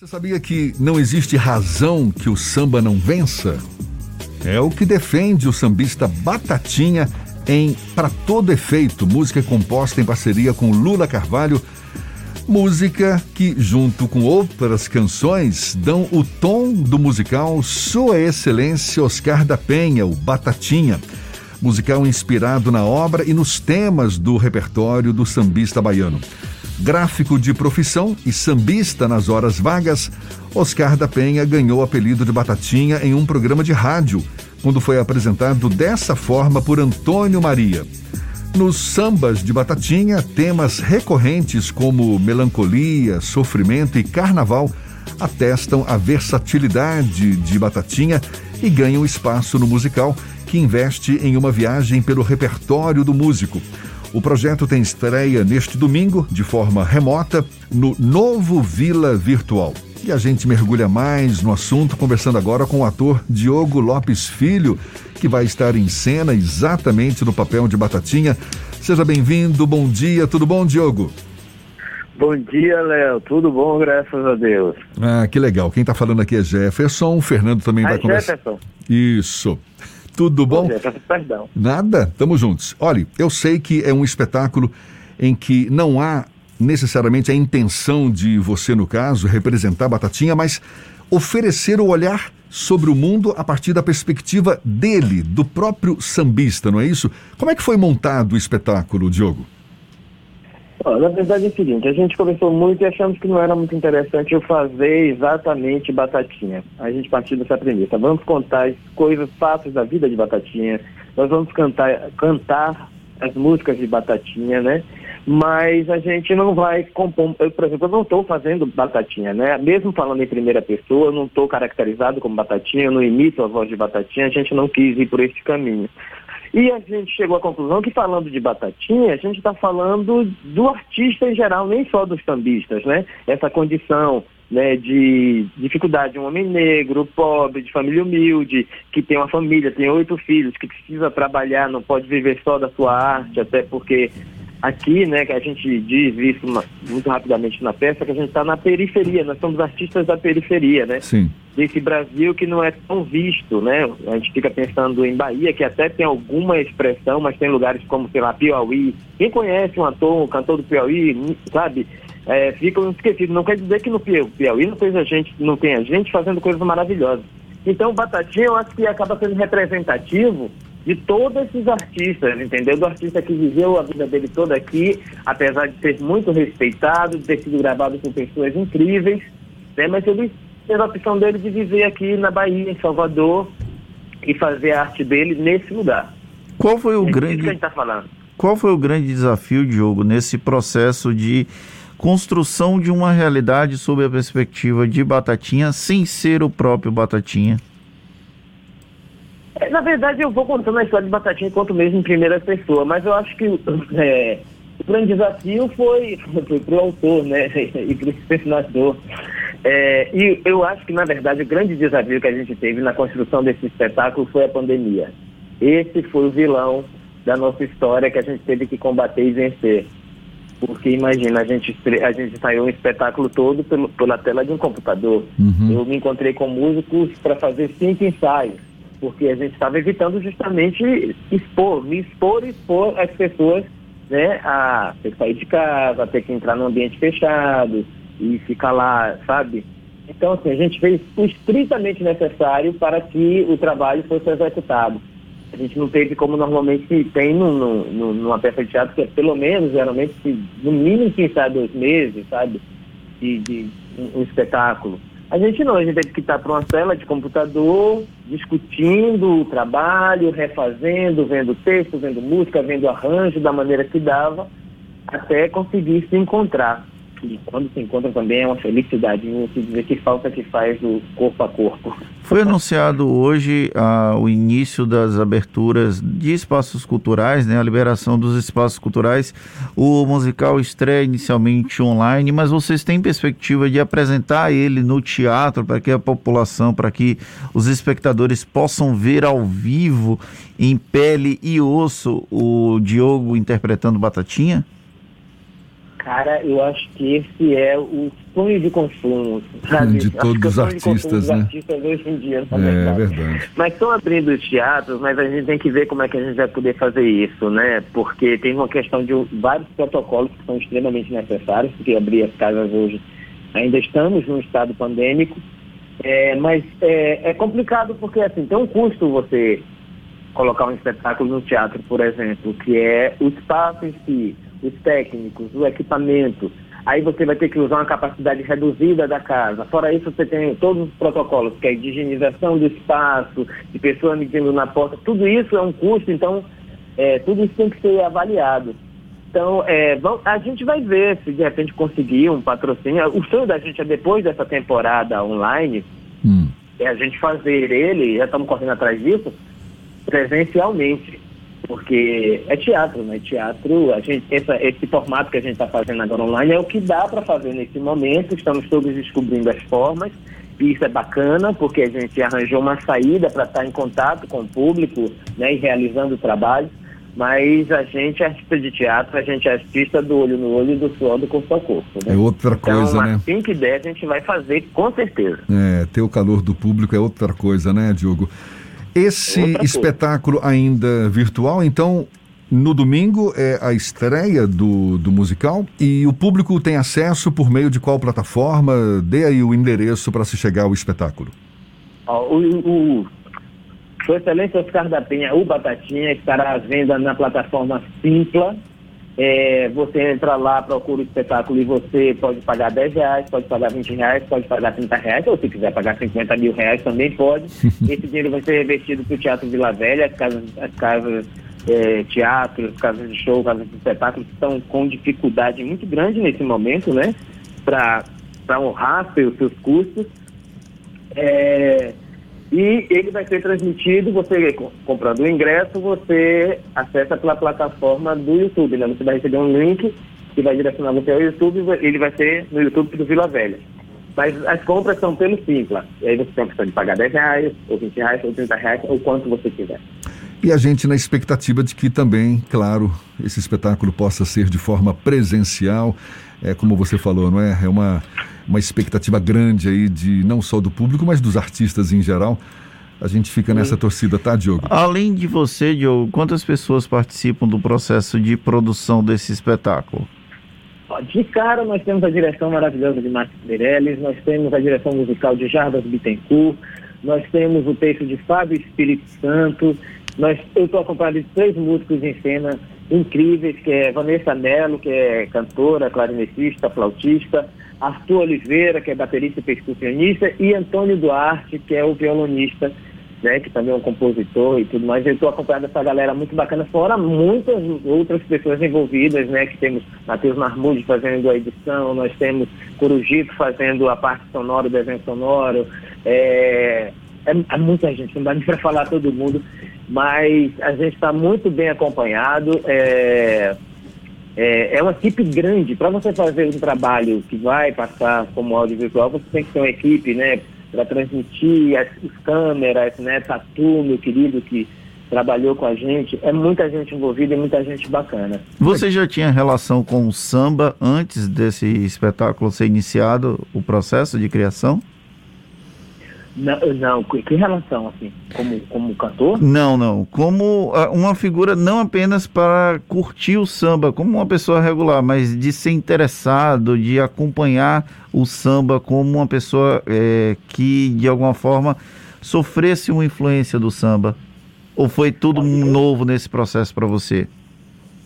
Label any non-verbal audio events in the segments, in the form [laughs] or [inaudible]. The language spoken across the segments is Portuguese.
Você sabia que não existe razão que o samba não vença? É o que defende o sambista Batatinha em Para Todo Efeito, música composta em parceria com Lula Carvalho. Música que, junto com outras canções, dão o tom do musical Sua Excelência Oscar da Penha, o Batatinha. Musical inspirado na obra e nos temas do repertório do sambista baiano. Gráfico de profissão e sambista nas horas vagas, Oscar da Penha ganhou o apelido de Batatinha em um programa de rádio, quando foi apresentado dessa forma por Antônio Maria. Nos sambas de Batatinha, temas recorrentes como melancolia, sofrimento e carnaval atestam a versatilidade de Batatinha e ganham espaço no musical, que investe em uma viagem pelo repertório do músico. O projeto tem estreia neste domingo, de forma remota, no Novo Vila Virtual. E a gente mergulha mais no assunto conversando agora com o ator Diogo Lopes Filho, que vai estar em cena exatamente no papel de Batatinha. Seja bem-vindo, bom dia, tudo bom, Diogo? Bom dia, Léo. Tudo bom, graças a Deus. Ah, que legal. Quem está falando aqui é Jefferson. O Fernando também ah, vai conversar. Jefferson. Isso. Tudo bom? Perdão. Nada, estamos juntos. Olha, eu sei que é um espetáculo em que não há necessariamente a intenção de você, no caso, representar a Batatinha, mas oferecer o olhar sobre o mundo a partir da perspectiva dele, do próprio sambista, não é isso? Como é que foi montado o espetáculo, Diogo? Na verdade é o seguinte, a gente conversou muito e achamos que não era muito interessante eu fazer exatamente Batatinha. A gente partiu dessa premissa. Vamos contar coisas, fatos da vida de Batatinha, nós vamos cantar, cantar as músicas de Batatinha, né? Mas a gente não vai compor. Eu, por exemplo, eu não estou fazendo Batatinha, né? Mesmo falando em primeira pessoa, eu não estou caracterizado como Batatinha, eu não imito a voz de Batatinha, a gente não quis ir por esse caminho. E a gente chegou à conclusão que falando de Batatinha, a gente está falando do artista em geral, nem só dos tambistas, né? Essa condição né, de dificuldade, um homem negro, pobre, de família humilde, que tem uma família, tem oito filhos, que precisa trabalhar, não pode viver só da sua arte, até porque aqui, né, que a gente diz isso muito rapidamente na peça, que a gente está na periferia, nós somos artistas da periferia, né? Sim. Desse Brasil que não é tão visto, né? A gente fica pensando em Bahia, que até tem alguma expressão, mas tem lugares como, sei lá, Piauí. Quem conhece um ator, um cantor do Piauí, sabe? É, ficam esquecidos. Não quer dizer que no Piauí não tem gente, não tem a gente fazendo coisas maravilhosas. Então, Batatinha, eu acho que acaba sendo representativo de todos esses artistas, entendeu? Do artista que viveu a vida dele toda aqui, apesar de ser muito respeitado, de ter sido gravado por pessoas incríveis, né? Mas ele teve a opção dele de viver aqui na Bahia, em Salvador, e fazer a arte dele nesse lugar. Qual foi o é grande... que a gente tá falando. Qual foi o grande desafio, Diogo, nesse processo de construção de uma realidade sob a perspectiva de Batatinha, sem ser o próprio Batatinha? É, na verdade, eu vou contando a história de Batatinha enquanto mesmo em primeira pessoa, mas eu acho que é, o grande desafio foi, [laughs] foi para o autor né, [laughs] e para o personador. É, e eu acho que, na verdade, o grande desafio que a gente teve na construção desse espetáculo foi a pandemia. Esse foi o vilão da nossa história que a gente teve que combater e vencer. Porque imagina, a gente, a gente saiu um espetáculo todo pelo, pela tela de um computador. Uhum. Eu me encontrei com músicos para fazer cinco ensaios porque a gente estava evitando justamente expor, me expor e expor as pessoas né, a ter que sair de casa, a ter que entrar num ambiente fechado e ficar lá, sabe? Então, assim, a gente fez o estritamente necessário para que o trabalho fosse executado. A gente não teve como normalmente tem no, no, numa peça de teatro, que é pelo menos, geralmente, no mínimo quem sabe dois meses, sabe? De, de um, um espetáculo. A gente não, a gente teve que estar para uma tela de computador, discutindo o trabalho, refazendo, vendo texto, vendo música, vendo arranjo da maneira que dava, até conseguir se encontrar e quando se encontra também é uma felicidade se dizer que falta que faz o corpo a corpo. Foi anunciado hoje ah, o início das aberturas de espaços culturais, né, a liberação dos espaços culturais. O musical estreia inicialmente online, mas vocês têm perspectiva de apresentar ele no teatro para que a população, para que os espectadores possam ver ao vivo, em pele e osso, o Diogo interpretando Batatinha? Cara, eu acho que esse é o sonho de consumo, sabe? De todos os artistas, né? artistas hoje em dia, é, verdade. Mas estão abrindo os teatros, mas a gente tem que ver como é que a gente vai poder fazer isso, né? Porque tem uma questão de vários protocolos que são extremamente necessários, porque abrir as casas hoje ainda estamos num estado pandêmico, é, mas é, é complicado porque assim, tem um custo você colocar um espetáculo no teatro, por exemplo, que é o espaço em si os técnicos, o equipamento. Aí você vai ter que usar uma capacidade reduzida da casa. Fora isso, você tem todos os protocolos, que é de higienização do espaço, de pessoa medindo na porta. Tudo isso é um custo, então é, tudo isso tem que ser avaliado. Então, é, vamos, a gente vai ver se de repente conseguir um patrocínio. O sonho da gente é depois dessa temporada online, hum. é a gente fazer ele, já estamos correndo atrás disso, presencialmente porque é teatro, né? Teatro, a gente, essa, esse formato que a gente está fazendo agora online é o que dá para fazer nesse momento. Estamos todos descobrindo as formas e isso é bacana porque a gente arranjou uma saída para estar em contato com o público, né? E realizando o trabalho. Mas a gente é artista de teatro, a gente é artista do olho no olho e do suor do corpo ao corpo. Né? É outra então, coisa, né? Assim que der, a gente vai fazer com certeza. É, ter o calor do público é outra coisa, né, Diogo? Esse espetáculo ainda virtual, então, no domingo é a estreia do, do musical e o público tem acesso por meio de qual plataforma? Dê aí o endereço para se chegar ao espetáculo. o, o, excelente Oscar da Penha, o Batatinha, estará à venda na plataforma Simpla, é, você entra lá, procura o espetáculo e você pode pagar 10 reais, pode pagar 20 reais, pode pagar 30 reais, ou se quiser pagar 50 mil reais também pode. [laughs] Esse dinheiro vai ser revertido para o Teatro Vila Velha, as casas, as casas é, teatros, casas de show, casas de espetáculos estão com dificuldade muito grande nesse momento, né? Para honrar seus, seus custos. É, e ele vai ser transmitido, você comprando o ingresso, você acessa pela plataforma do YouTube, né? Você vai receber um link que vai direcionar você ao YouTube, ele vai ser no YouTube do Vila Velha. Mas as compras são pelo Simpla. E aí você tem a opção de pagar 10 reais, ou 20 reais, ou 30 reais, ou quanto você quiser. E a gente na expectativa de que também, claro, esse espetáculo possa ser de forma presencial. É como você falou, não é? É uma uma expectativa grande aí de não só do público, mas dos artistas em geral. A gente fica nessa torcida, tá, Diogo? Além de você, Diogo, quantas pessoas participam do processo de produção desse espetáculo? De cara, nós temos a direção maravilhosa de Marcos Meirelles, nós temos a direção musical de Jarbas Bittencourt, nós temos o texto de Fábio Espírito Santo, nós, eu estou acompanhado de três músicos em cena incríveis, que é Vanessa Mello, que é cantora, clarinetista, flautista, Arthur Oliveira, que é baterista e percussionista, e Antônio Duarte, que é o violonista, né, que também é um compositor e tudo mais. Eu estou acompanhando essa galera muito bacana, fora muitas outras pessoas envolvidas, né, que temos Matheus Marmude fazendo a edição, nós temos Corujito fazendo a parte sonora do evento sonoro, é, é, é muita gente, não dá nem para falar todo mundo, mas a gente está muito bem acompanhado. É, é, é uma equipe grande. Para você fazer um trabalho que vai passar como audiovisual, você tem que ter uma equipe, né? Para transmitir as, as, câmeras, né? Tatu, meu querido, que trabalhou com a gente. É muita gente envolvida e muita gente bacana. Você já tinha relação com o samba antes desse espetáculo ser iniciado, o processo de criação? Não, não, que relação, assim? Como, como cantor? Não, não. Como ah, uma figura não apenas para curtir o samba, como uma pessoa regular, mas de ser interessado, de acompanhar o samba como uma pessoa é, que, de alguma forma, sofresse uma influência do samba. Ou foi tudo novo nesse processo para você?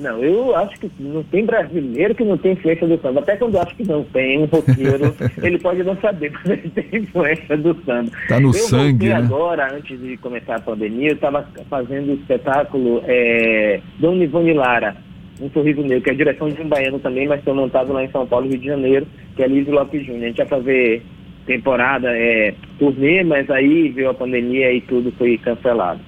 Não, eu acho que não tem brasileiro que não tem influência do samba. Até quando eu acho que não tem um roteiro, [laughs] ele pode não saber, mas ele tem influência do samba. Tá no eu sangue, né? agora, antes de começar a pandemia, eu estava fazendo o espetáculo é, Dom Ivone Lara, Um Sorriso Negro, que é a direção de um baiano também, mas foi montado lá em São Paulo, Rio de Janeiro, que é Lísio Lopes Júnior. A gente ia fazer temporada, é, turnê, mas aí veio a pandemia e tudo foi cancelado.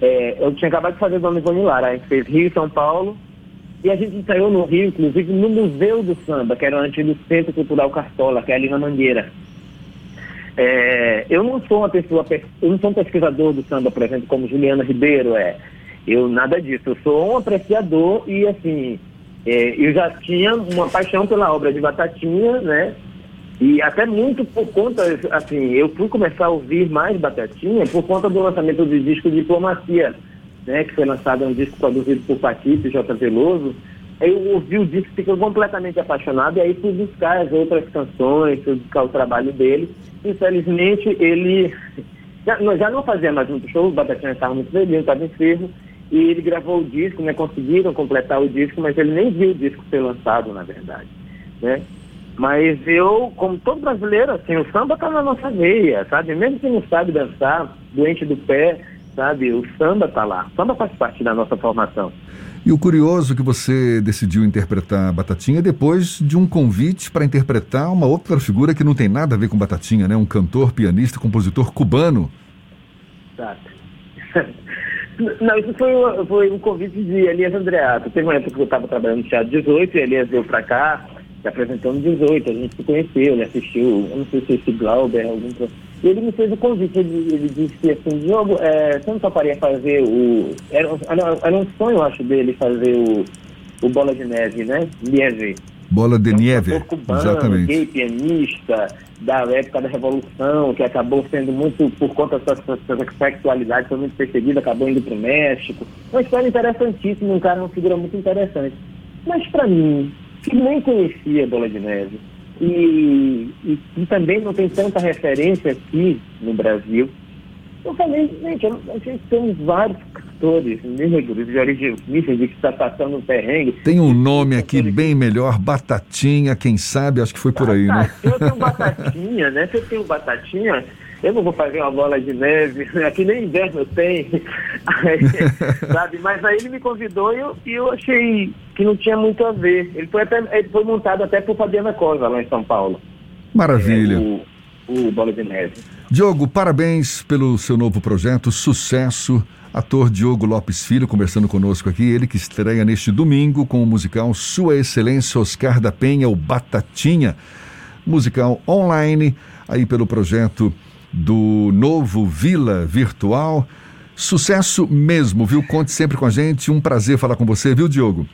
É, eu tinha acabado de fazer Dona Ivone Lara, a gente fez Rio e São Paulo, e a gente ensaiou no Rio, inclusive, no Museu do Samba, que era o antigo Centro Cultural Cartola, que é ali na Mangueira. É, eu não sou uma pessoa, eu não sou um pesquisador do samba, por exemplo, como Juliana Ribeiro é. Eu nada disso, eu sou um apreciador e assim, É, eu já tinha uma paixão pela obra de Batatinha, né? E até muito por conta, assim, eu fui começar a ouvir mais Batatinha por conta do lançamento do disco Diplomacia, né? Que foi lançado, um disco produzido por Patrício e J. Veloso. Eu ouvi o disco, fiquei completamente apaixonado e aí fui buscar as outras canções, fui buscar o trabalho dele. Infelizmente, ele [laughs] já, já não fazia mais muito show, o Batatinha estava muito velhinho, estava enfermo, e ele gravou o disco, né? Conseguiram completar o disco, mas ele nem viu o disco ser lançado, na verdade, né? Mas eu, como todo brasileiro, assim, o samba está na nossa veia, sabe? Mesmo que não sabe dançar, doente do pé, sabe? O samba está lá. O samba faz parte da nossa formação. E o curioso que você decidiu interpretar Batatinha depois de um convite para interpretar uma outra figura que não tem nada a ver com Batatinha, né? Um cantor, pianista, compositor cubano. Exato. [laughs] Não, isso foi, foi um convite de Elias Andreato. Teve uma época que eu estava trabalhando no Teatro 18, e Elias veio para cá, se apresentou no 18, a gente se conheceu, ele assistiu, não sei se esse Glauber, algum e ele me fez o convite, ele, ele disse assim, Diogo, é, você não toparia fazer o. Era, era um sonho, acho, dele fazer o, o Bola de Neve, né? Nieve. Bola de é um Nieve, cubano, exatamente. Gay, pianista, da época da Revolução, que acabou sendo muito, por conta da sua, sua sexualidade, foi muito perseguido, acabou indo para o México. Uma história interessantíssima, um cara, uma figura muito interessante. Mas para mim, que nem conhecia Bola de Neve, e, e, e, também não tem tanta referência aqui no Brasil. Eu falei, gente, a gente tem vários cantores negros de origem humilde que está passando um perrengue. Tem um nome aqui bem melhor, Batatinha, quem sabe, acho que foi por aí, né? Eu tenho Batatinha, né? Você tem o Batatinha, eu não vou fazer uma bola de neve, [laughs] aqui nem inverno tem, aí, [laughs] sabe? Mas aí ele me convidou e eu, e eu achei que não tinha muito a ver. Ele foi, até, ele foi montado até por Fabiana Cosa, lá em São Paulo. Maravilha. É, o, o Bola de Neve. Diogo, parabéns pelo seu novo projeto, sucesso. Ator Diogo Lopes Filho conversando conosco aqui, ele que estreia neste domingo com o musical Sua Excelência Oscar da Penha, o Batatinha, musical online, aí pelo projeto do novo Vila Virtual. Sucesso mesmo, viu? Conte sempre com a gente. Um prazer falar com você, viu, Diogo?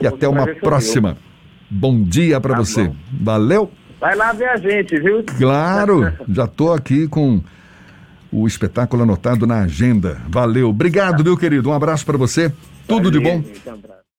E até uma próxima. Bom dia para tá você. Bom. Valeu. Vai lá ver a gente, viu? Claro, [laughs] já estou aqui com o espetáculo anotado na agenda. Valeu. Obrigado, meu querido. Um abraço para você. Tudo Valeu, de bom.